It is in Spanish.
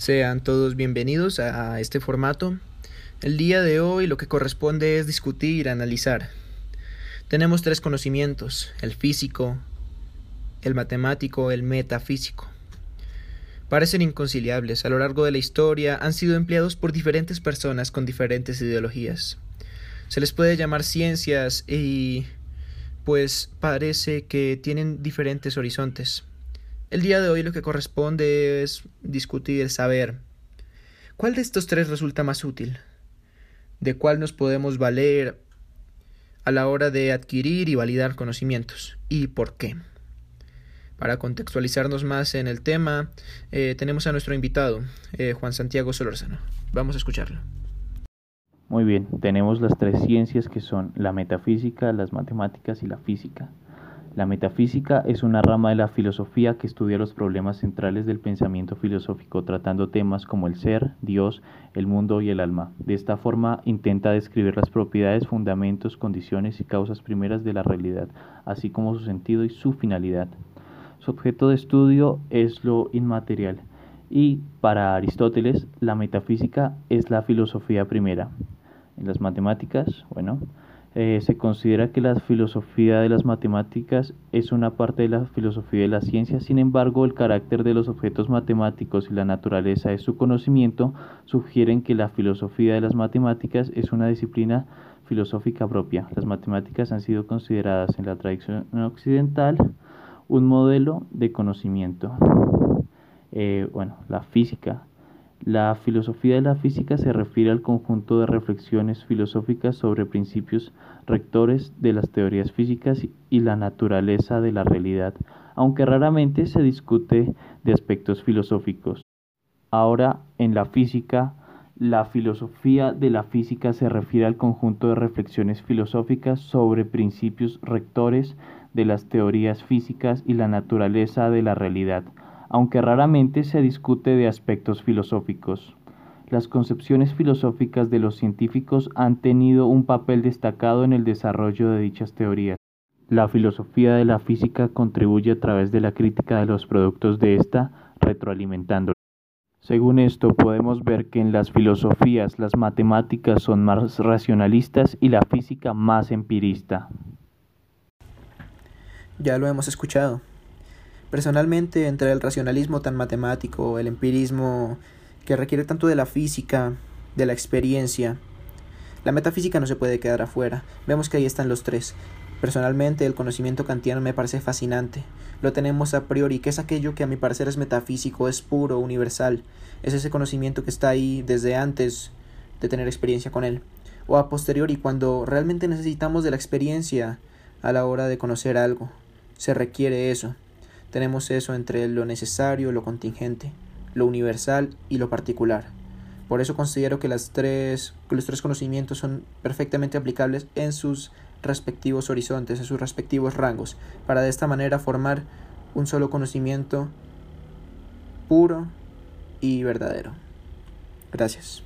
Sean todos bienvenidos a este formato. El día de hoy lo que corresponde es discutir, analizar. Tenemos tres conocimientos, el físico, el matemático, el metafísico. Parecen inconciliables. A lo largo de la historia han sido empleados por diferentes personas con diferentes ideologías. Se les puede llamar ciencias y pues parece que tienen diferentes horizontes. El día de hoy lo que corresponde es discutir, saber cuál de estos tres resulta más útil, de cuál nos podemos valer a la hora de adquirir y validar conocimientos y por qué. Para contextualizarnos más en el tema, eh, tenemos a nuestro invitado, eh, Juan Santiago Solórzano. Vamos a escucharlo. Muy bien, tenemos las tres ciencias que son la metafísica, las matemáticas y la física. La metafísica es una rama de la filosofía que estudia los problemas centrales del pensamiento filosófico, tratando temas como el ser, Dios, el mundo y el alma. De esta forma intenta describir las propiedades, fundamentos, condiciones y causas primeras de la realidad, así como su sentido y su finalidad. Su objeto de estudio es lo inmaterial, y para Aristóteles la metafísica es la filosofía primera. En las matemáticas, bueno, eh, se considera que la filosofía de las matemáticas es una parte de la filosofía de la ciencia, sin embargo el carácter de los objetos matemáticos y la naturaleza de su conocimiento sugieren que la filosofía de las matemáticas es una disciplina filosófica propia. Las matemáticas han sido consideradas en la tradición occidental un modelo de conocimiento. Eh, bueno, la física la filosofía de la física se refiere al conjunto de reflexiones filosóficas sobre principios rectores de las teorías físicas y la naturaleza de la realidad, aunque raramente se discute de aspectos filosóficos. Ahora, en la física, la filosofía de la física se refiere al conjunto de reflexiones filosóficas sobre principios rectores de las teorías físicas y la naturaleza de la realidad, aunque raramente se discute de aspectos filosóficos. Las concepciones filosóficas de los científicos han tenido un papel destacado en el desarrollo de dichas teorías. La filosofía de la física contribuye a través de la crítica de los productos de esta, retroalimentándolos. Según esto, podemos ver que en las filosofías las matemáticas son más racionalistas y la física más empirista. Ya lo hemos escuchado. Personalmente, entre el racionalismo tan matemático, el empirismo que requiere tanto de la física, de la experiencia, la metafísica no se puede quedar afuera. Vemos que ahí están los tres. Personalmente, el conocimiento kantiano me parece fascinante. Lo tenemos a priori, que es aquello que a mi parecer es metafísico, es puro, universal. Es ese conocimiento que está ahí desde antes de tener experiencia con él. O a posteriori, cuando realmente necesitamos de la experiencia a la hora de conocer algo. Se requiere eso. Tenemos eso entre lo necesario, lo contingente, lo universal y lo particular. Por eso considero que, las tres, los tres conocimientos son perfectamente aplicables en sus respectivos horizontes, en sus respectivos rangos, para de esta manera formar un solo conocimiento puro y verdadero. Gracias.